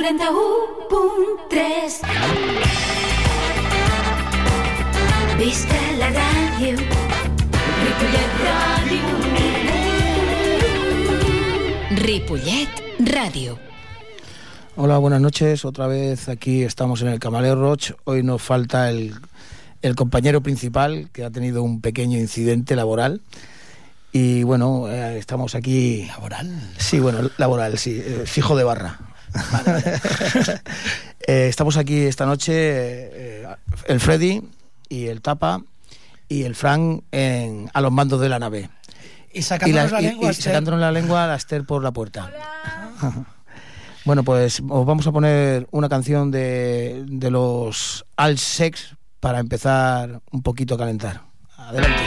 91.3 Visca la ràdio Ripollet Ràdio Ripollet Radio. Hola, buenas noches. Otra vez aquí estamos en el Camaleo Roch. Hoy nos falta el, el compañero principal que ha tenido un pequeño incidente laboral. Y bueno, eh, estamos aquí. ¿Laboral? Sí, bueno, laboral, sí, eh, fijo de barra. Eh, estamos aquí esta noche, eh, el Freddy y el Tapa y el Frank en- a los mandos de la nave. Y sacándonos la, y- lengua. y sacándonos la lengua a la Esther por la puerta. bueno, pues os vamos a poner una canción de, de los All Sex para empezar un poquito a calentar. Adelante.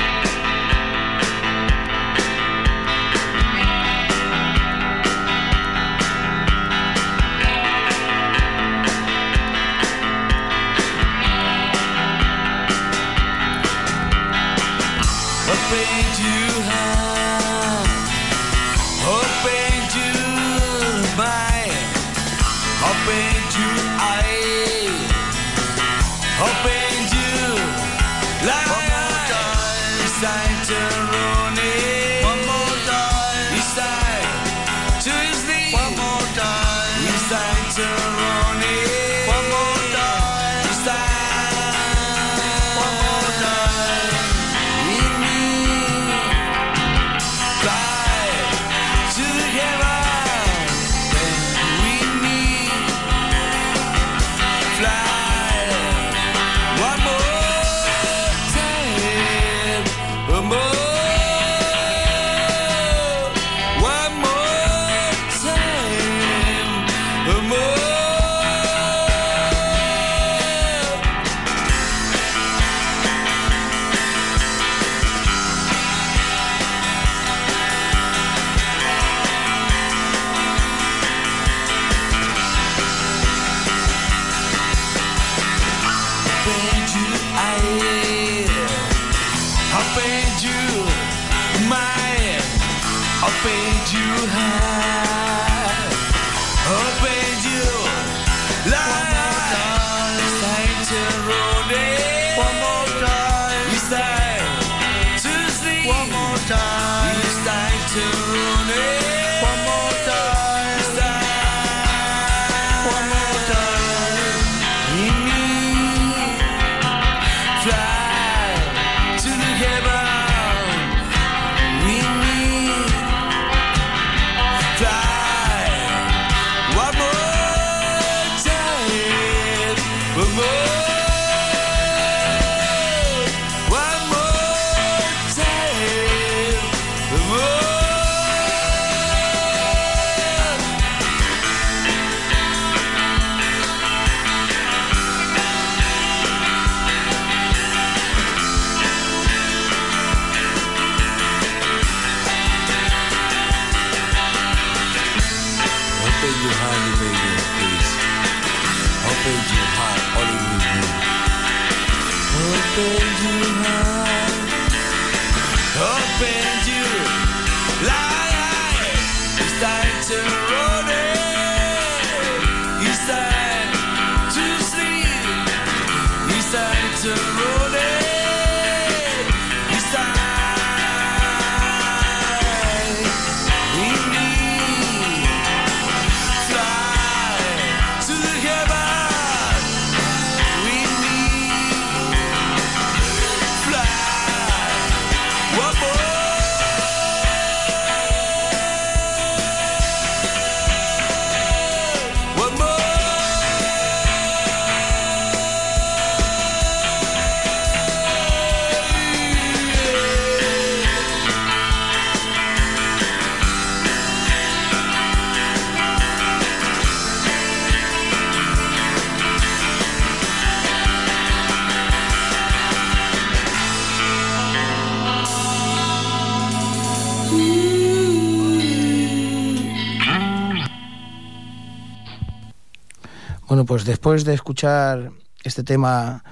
Pues después de escuchar este tema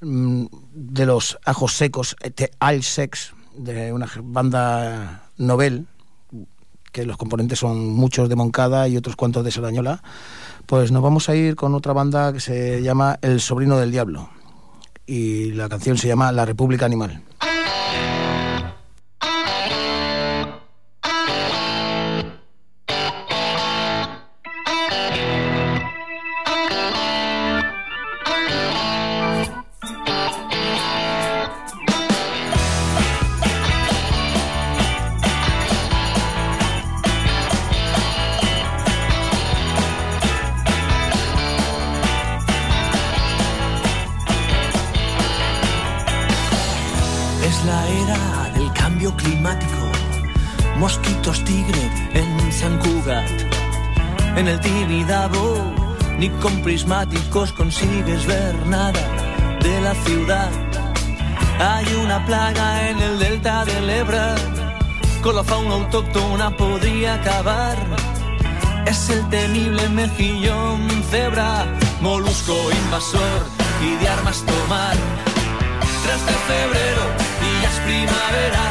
mm, de los ajos secos, de All Sex, de una banda novel, que los componentes son muchos de Moncada y otros cuantos de Sarañola, Pues nos vamos a ir con otra banda que se llama El Sobrino del Diablo. Y la canción se llama La República Animal. Consigues ver nada de la ciudad. Hay una plaga en el delta del Ebra. Con la fauna autóctona podría acabar. Es el temible mejillón cebra, molusco invasor y de armas tomar. 3 de febrero y ya es primavera,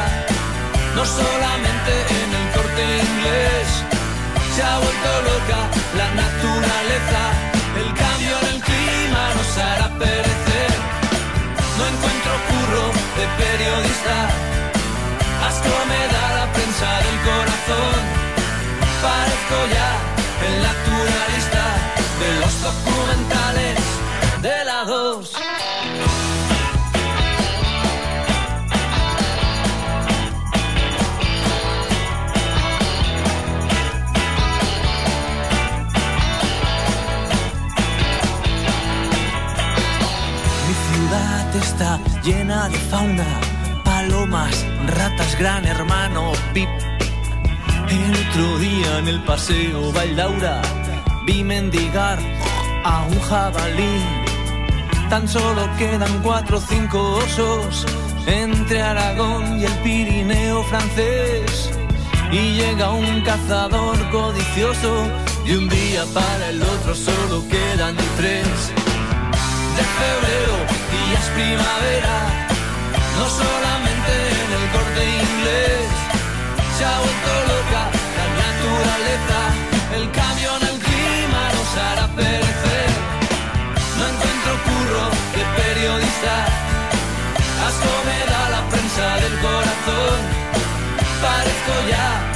no solamente en el corte inglés. Se ha vuelto loca la naturaleza, Curro de periodista, asco me da la prensa del corazón. Parezco ya el naturalista de los documentales de la 2. Está llena de fauna, palomas, ratas, gran hermano, pip. El otro día en el paseo Valdaura vi mendigar a un jabalí. Tan solo quedan cuatro o cinco osos entre Aragón y el Pirineo francés. Y llega un cazador codicioso y un día para el otro solo quedan tres de febrero y es primavera, no solamente en el corte inglés, se ha vuelto loca la naturaleza, el cambio en el clima nos hará perecer, no encuentro curro de periodista, asco me da la prensa del corazón, parezco ya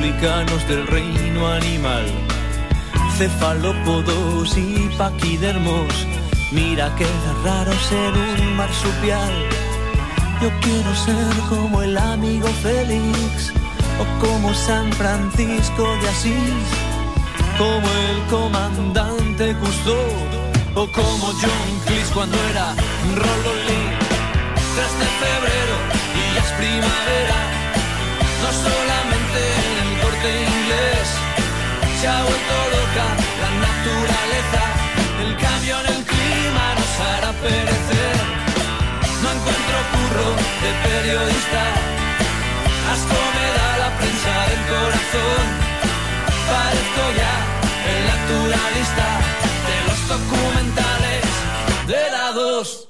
republicanos del reino animal, cefalópodos y paquidermos. Mira qué raro ser un marsupial. Yo quiero ser como el amigo Félix o como San Francisco de Asís, como el comandante Cousteau o como John Cleese cuando era Rololí. 3 de febrero y ya es primavera, no solamente se ha vuelto loca. La naturaleza, el cambio en el clima nos hará perecer, no encuentro curro de periodista, asco me da la prensa del corazón, parezco ya el naturalista de los documentales de la 2.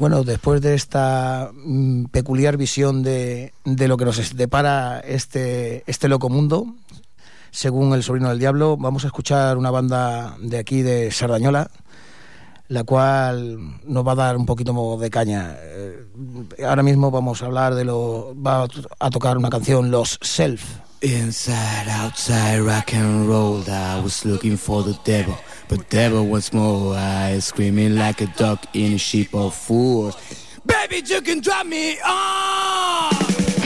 Bueno, después de esta mm, peculiar visión de, de lo que nos depara este, este loco mundo, según El Sobrino del Diablo. Vamos a escuchar una banda de aquí, de Sardañola, la cual nos va a dar un poquito de caña. Eh, ahora mismo vamos a hablar de lo... va a tocar una canción, Los Self. Inside, outside, rock and roll. I was looking for the devil, but devil once more. I screaming like a dog in a sheep of fools. Baby, you can drop me on.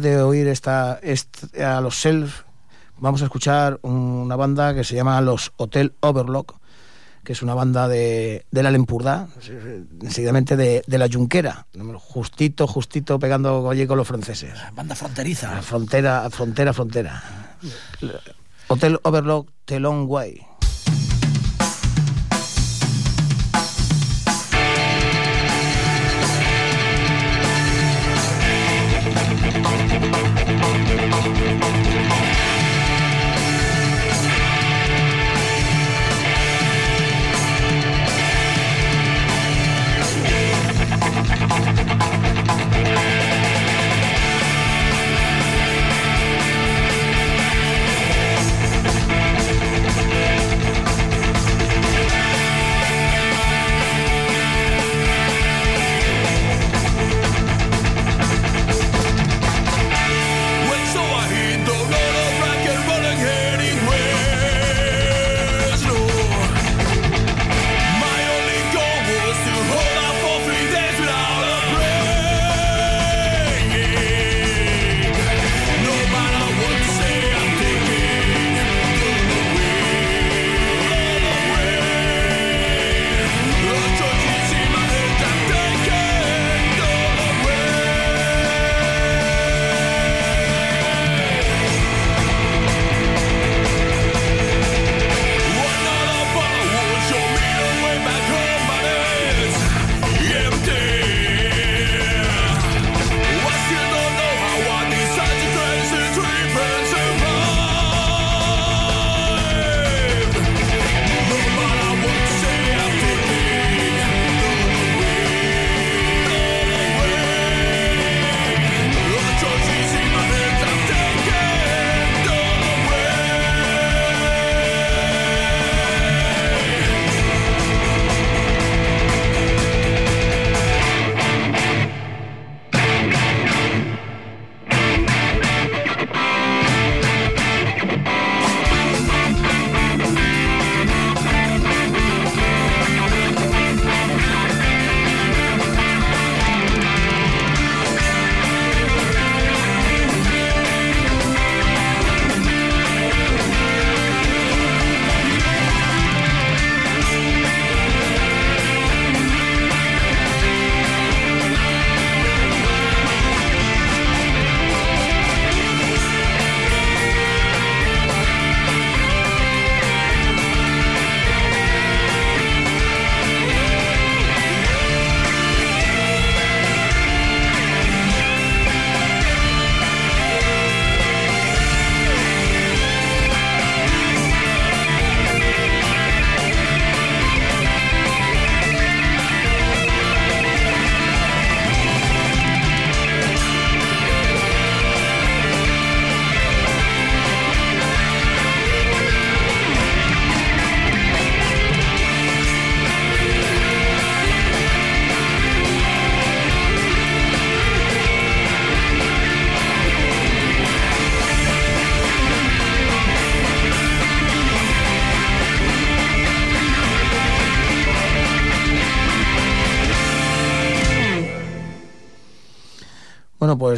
Después de oír esta, est- a los Self, vamos a escuchar una banda que se llama los Hotel Overlock, que es una banda de, de la Lempurdá, seguidamente de, de la Junquera, justito, justito pegando con los franceses. Banda fronteriza. Frontera, frontera, frontera. Hotel Overlock, The Long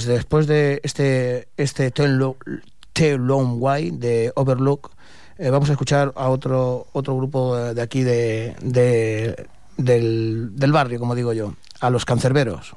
Pues después de este, este Ten Long, Way de Overlook, eh, vamos a escuchar a otro, otro grupo eh, de aquí de, de del, del barrio, como digo yo, a los cancerberos.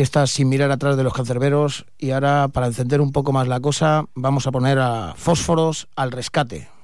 aquí estás sin mirar atrás de los cancerberos y ahora para encender un poco más la cosa vamos a poner a fósforos al rescate.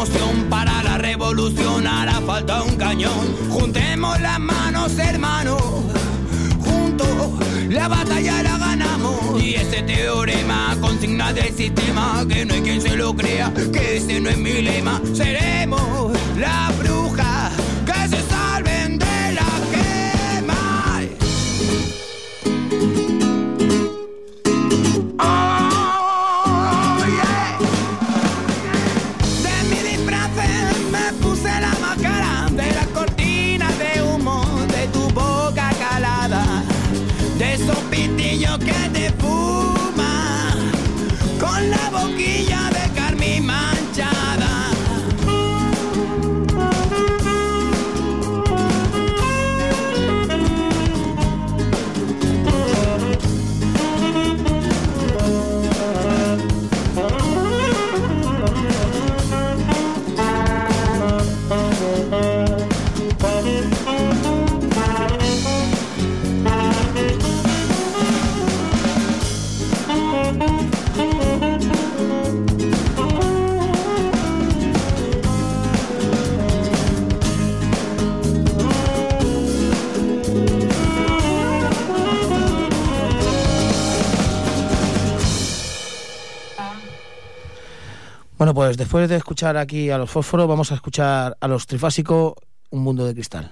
emoción, para la revolución hará falta un cañón. Juntemos las manos, hermano, juntos la batalla la ganamos. Y ese teorema consigna del sistema, que no hay quien se lo crea, que ese no es mi lema, seremos la bruja pues después de escuchar aquí a los fósforos, vamos a escuchar a los trifásicos Un Mundo de Cristal.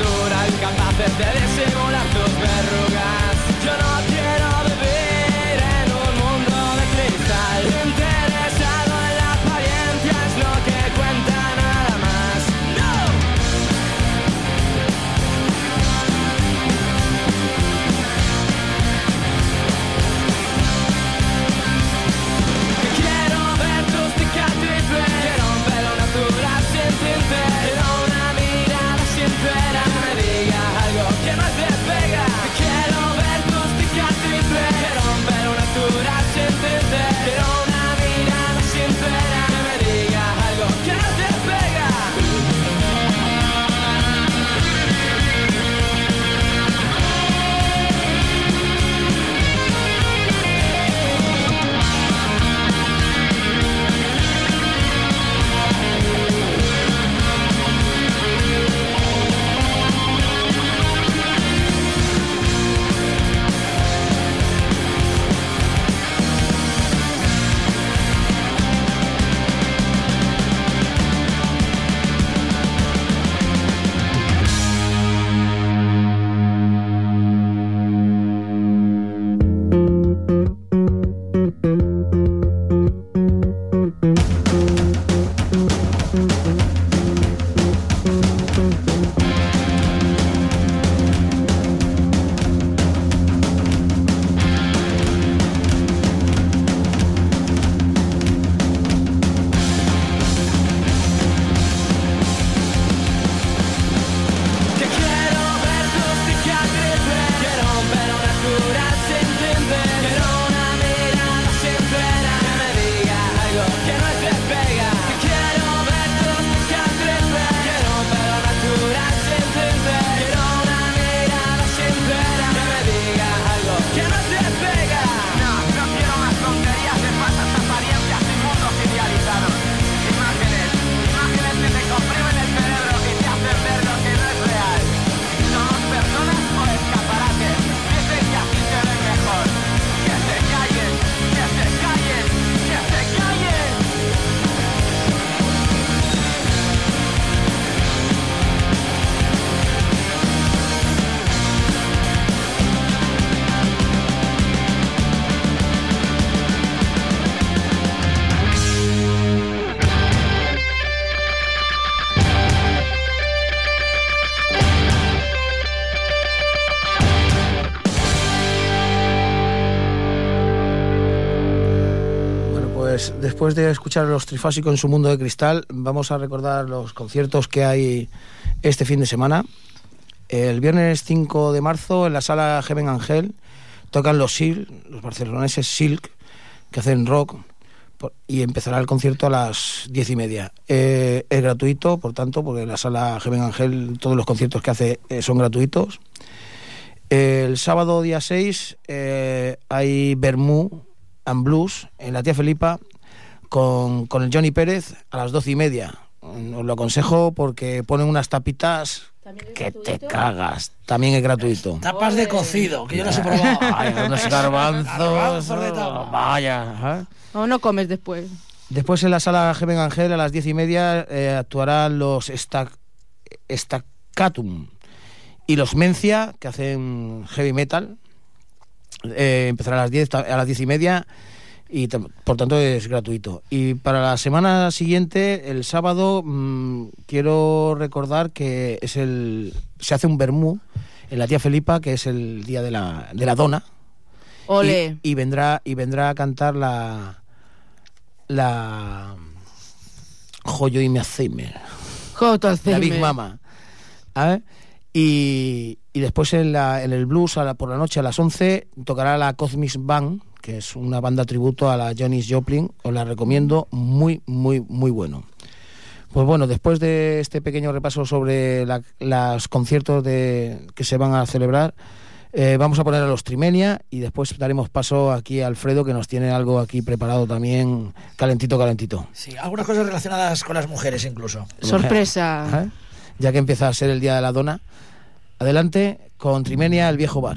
natural capaces de después de escuchar los trifásicos en su mundo de cristal, vamos a recordar los conciertos que hay este fin de semana. El viernes 5 de marzo en la sala Heaven Angel tocan los Silk, los barceloneses Silk, que hacen rock, y empezará el concierto a las diez y media. Eh, es gratuito, por tanto, porque en la sala Heaven Angel todos los conciertos que hace eh, son gratuitos. El sábado día 6 eh, hay Bermú and Blues en la tía Felipa con, con el Johnny Pérez a las doce y media. Mm, Os lo aconsejo porque ponen unas tapitas que te cagas. También es gratuito. Tapas de cocido, que yo los he probado. Ay, unos garbanzos. De tapa. Vaya. ajá. O no comes después. Después en la sala Heaven Angel a las diez y media eh, actuarán los Stac- Staccatum y los Mencia, que hacen heavy metal. Eh, empezará a las 10 ta- a las diez y media y por tanto es gratuito. Y para la semana siguiente, el sábado, mm, quiero recordar que es el se hace un bermú en la tía Felipa, que es el día de la, de la dona. Ole. Y, y vendrá y vendrá a cantar la la Joyo y me la. Big Mama. Y, y después en, la, en el blues a la- por la noche a las 11 tocará la Cosmic Band, que es una banda tributo a la Janis Joplin. Os la recomiendo, muy, muy, muy bueno. Pues bueno, después de este pequeño repaso sobre la- los conciertos de, que se van a celebrar, eh, vamos a poner a los Trimenia y después daremos paso aquí a Alfredo, que nos tiene algo aquí preparado también, calentito, calentito. Sí, algunas cosas relacionadas con las mujeres incluso. Sorpresa. Ya que empieza a ser el Día de la Dona. Adelante con Trimenia, el viejo bar.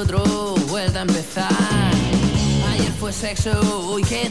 Otro, vuelta a empezar. Ayer fue sexo, hoy que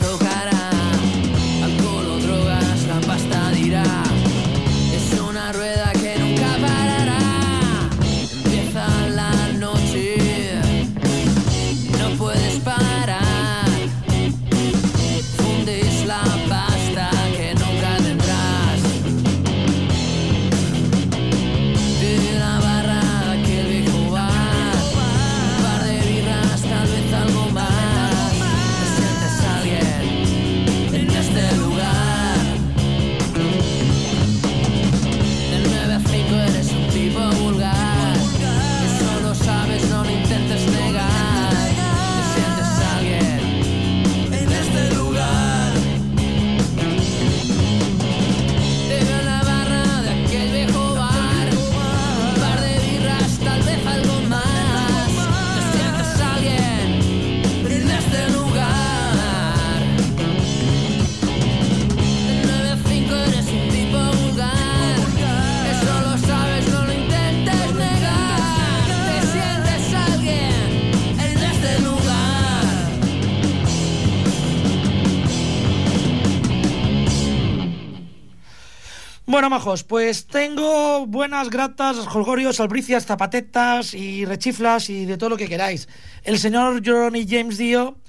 Bueno, majos, pues tengo buenas, gratas, jolgorios, albricias, zapatetas y rechiflas y de todo lo que queráis. El señor Johnny James Dio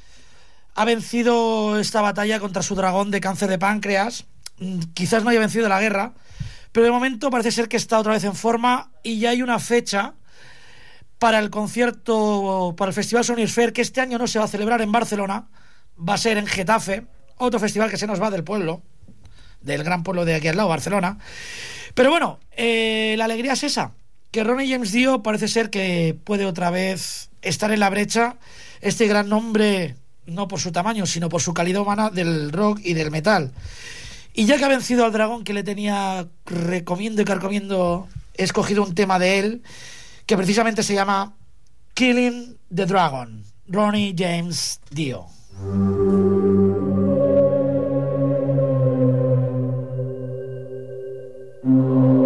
ha vencido esta batalla contra su dragón de cáncer de páncreas. Mm, Quizás no haya vencido la guerra, pero de momento parece ser que está otra vez en forma y ya hay una fecha para el concierto, para el Festival Sonisphere, que este año no se va a celebrar en Barcelona, va a ser en Getafe, otro festival que se nos va del pueblo, del gran pueblo de aquí al lado, Barcelona. Pero bueno, eh, la alegría es esa, que Ronnie James Dio parece ser que puede otra vez estar en la brecha, este gran nombre, no por su tamaño, sino por su calidad humana del rock y del metal. Y ya que ha vencido al dragón que le tenía recomiendo y carcomiendo, he escogido un tema de él que precisamente se llama Killing the Dragon, Ronnie James Dio. Mm-hmm.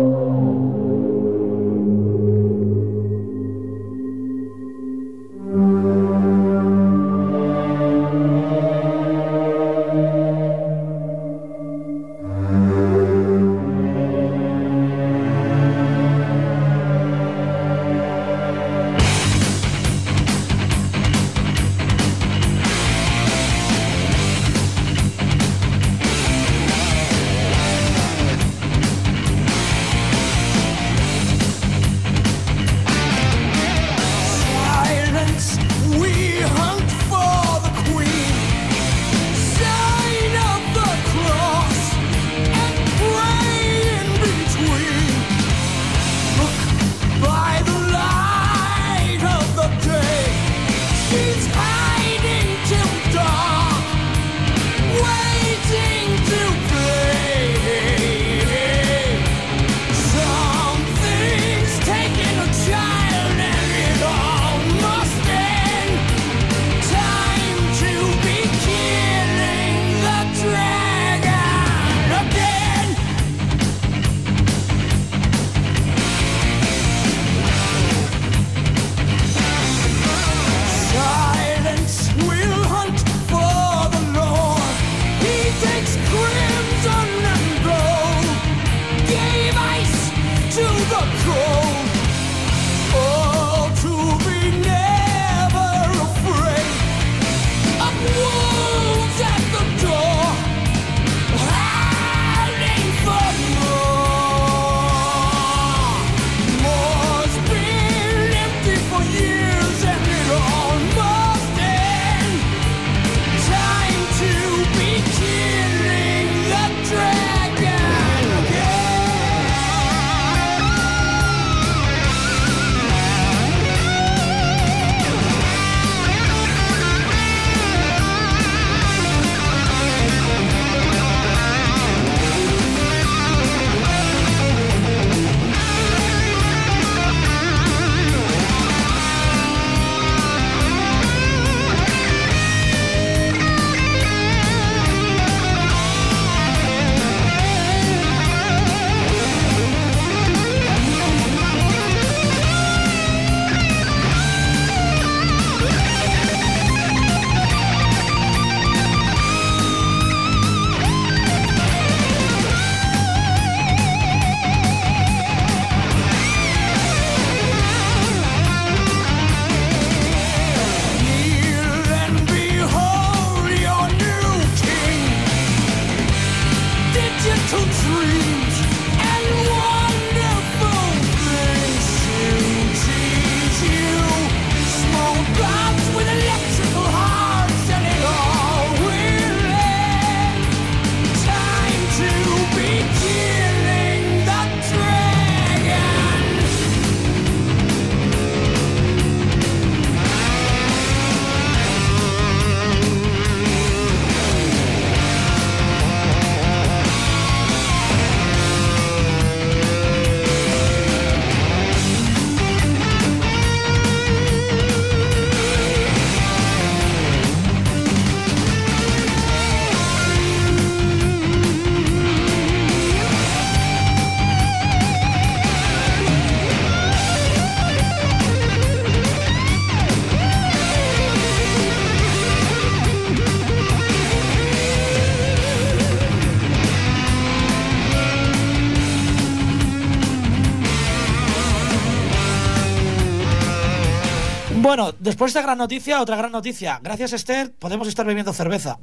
Después de esta gran noticia, otra gran noticia. Gracias, Esther, podemos estar bebiendo cerveza.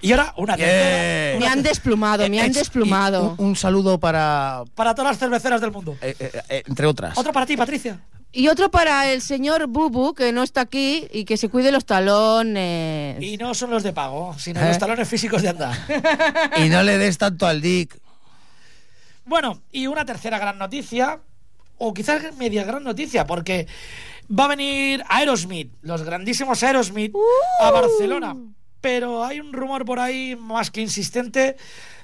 Y ahora una tercera. Me han desplumado, me han Ex- y desplumado. Un, un saludo para, Para todas las cerveceras del mundo. eh, eh, eh, entre otras. Otro para ti, Patricia. Y otro para el señor Bubu, que no está aquí y que se cuide los talones. Y no son los de pago, sino ¿Eh? los talones físicos de andar. Y no le des tanto al Dick. Bueno, y una tercera gran noticia, o quizás media gran noticia, porque va a venir Aerosmith, los grandísimos Aerosmith, a Barcelona. Pero hay un rumor por ahí más que insistente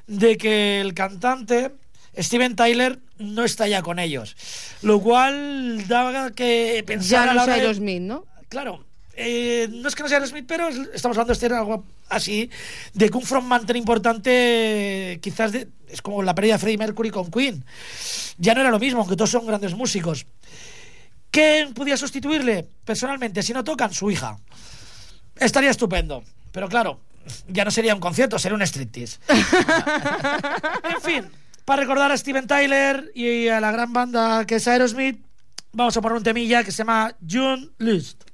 de que el cantante Steven Tyler no está ya con ellos. Lo cual da que pensar Ya a la no hora de- Aerosmith, ¿no? Claro, eh, no es que no sea Aerosmith, pero es- estamos hablando de algo así, de que un frontman tan importante, quizás de- es como la pérdida de Freddie Mercury con Queen. Ya no era lo mismo, aunque todos son grandes músicos. ¿Quién podía sustituirle? Personalmente, si no tocan, su hija. Estaría estupendo. Pero claro, ya no sería un concierto, sería un striptease. en fin, para recordar a Steven Tyler y a la gran banda que es Aerosmith, vamos a poner un temilla que se llama June List.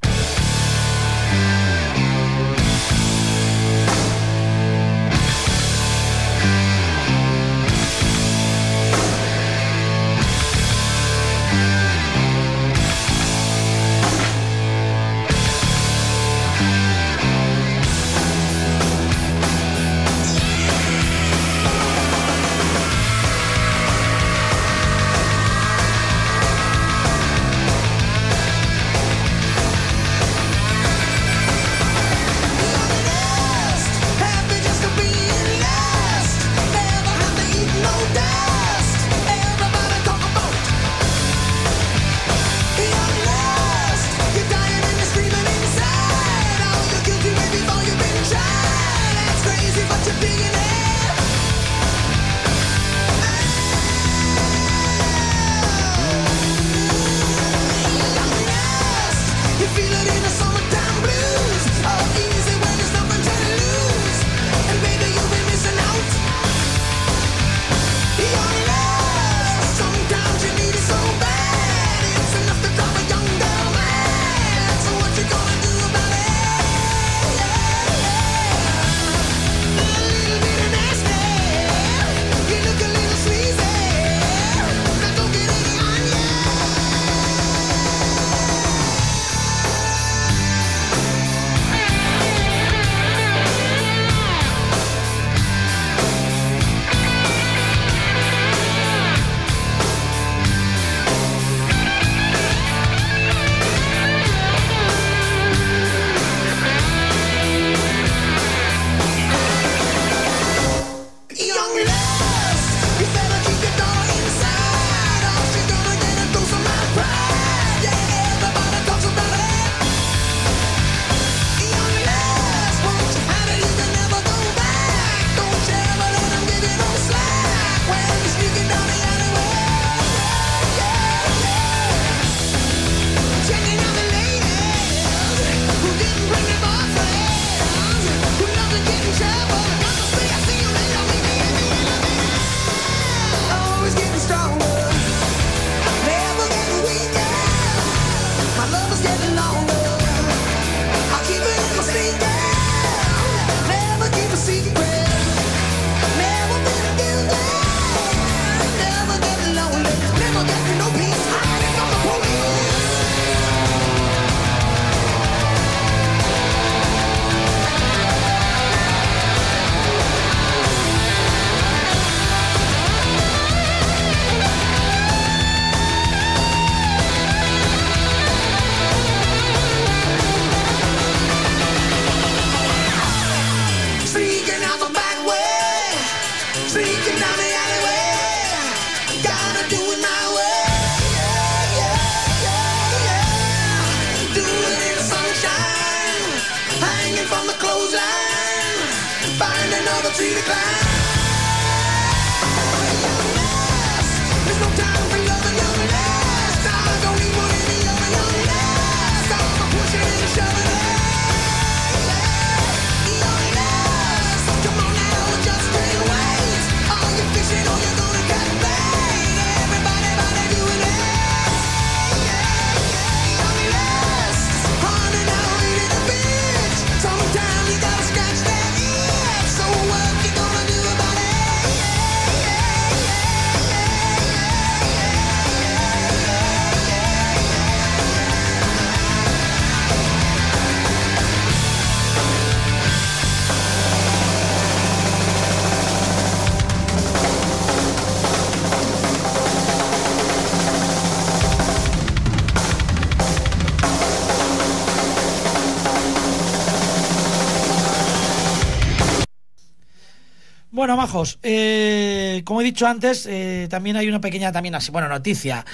Bueno, majos, eh, como he dicho antes, eh, también hay una pequeña también así, bueno, noticia.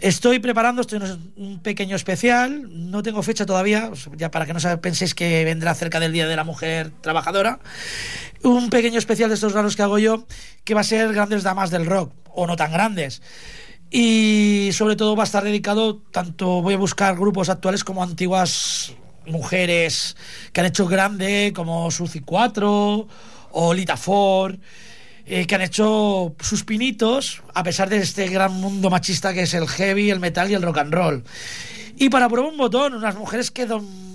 Estoy preparando estoy en un pequeño especial, no tengo fecha todavía, ya para que no penséis que vendrá cerca del Día de la Mujer Trabajadora. Un pequeño especial de estos raros que hago yo, que va a ser grandes damas del rock, o no tan grandes. Y sobre todo va a estar dedicado, tanto voy a buscar grupos actuales como antiguas mujeres que han hecho grande, como Suzy 4 o Lita Ford, eh, que han hecho sus pinitos a pesar de este gran mundo machista que es el heavy, el metal y el rock and roll. Y para probar un botón, unas mujeres que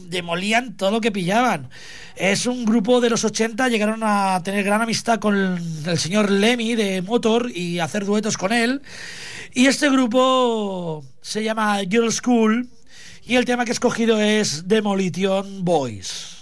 demolían todo lo que pillaban. Es un grupo de los 80, llegaron a tener gran amistad con el, el señor Lemmy de Motor y hacer duetos con él. Y este grupo se llama Girl School y el tema que he escogido es Demolition Boys.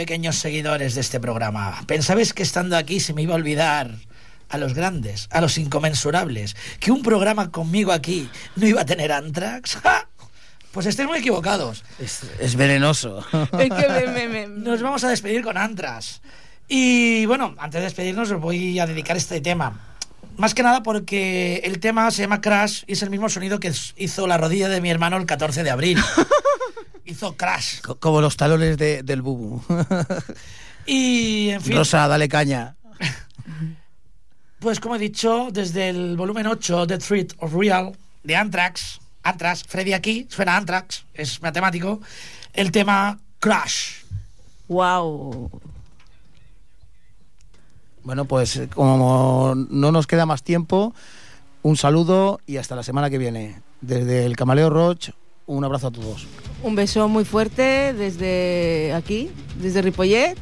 Pequeños seguidores de este programa, ¿pensabais que estando aquí se me iba a olvidar a los grandes, a los inconmensurables, que un programa conmigo aquí no iba a tener Antrax? ¡Ja! Pues estáis muy equivocados. Es, es venenoso. Es que me- me- me- Nos vamos a despedir con Antrax. Y bueno, antes de despedirnos os voy a dedicar este tema. Más que nada porque el tema se llama Crash y es el mismo sonido que hizo la rodilla de mi hermano el 14 de abril. hizo crash. Co- Como los talones de- del bubu. Y, en fin, Rosa, dale caña. pues como he dicho, desde el volumen 8, The Threat of Real, de Anthrax, Anthrax, Freddy aquí, suena Anthrax, es matemático, el tema Crash. Wow. Bueno, pues eh, como no nos queda más tiempo, un saludo y hasta la semana que viene. Desde el Camaleo Roch, un abrazo a todos. Un beso muy fuerte desde aquí, desde Ripollet,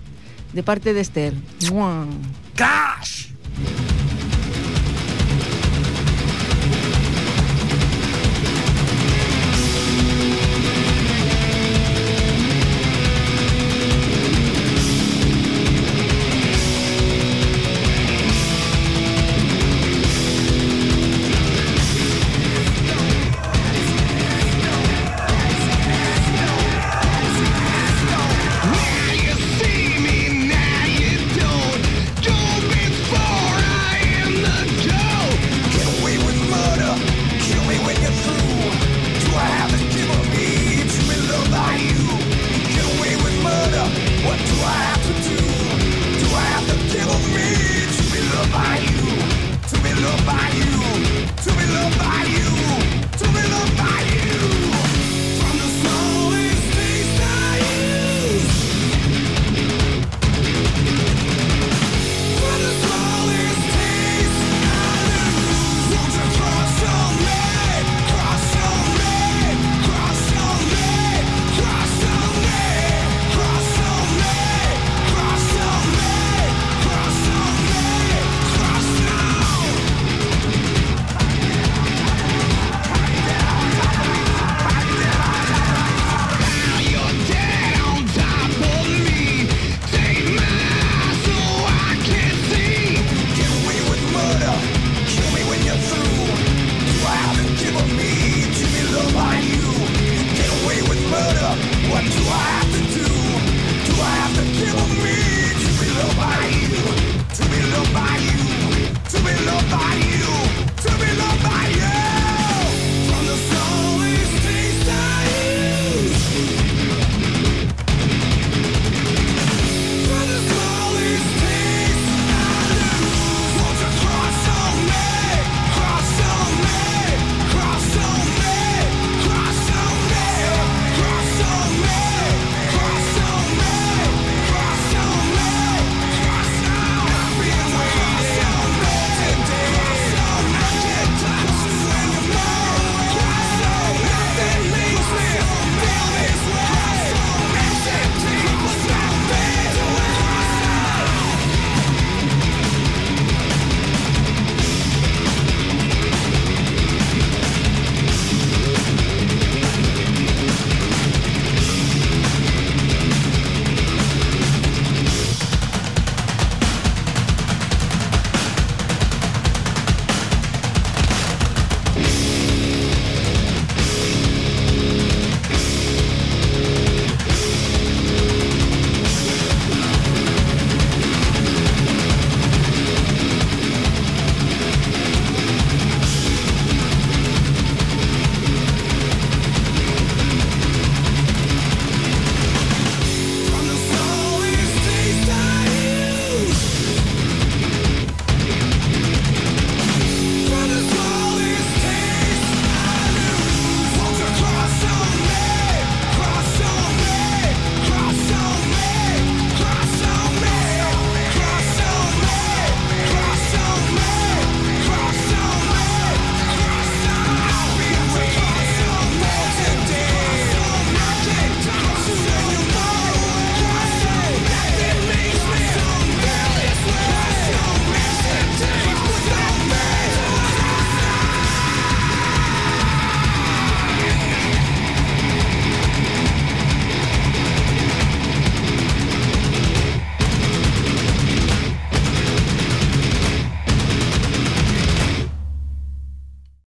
de parte de Esther. ¡Mua! Crash.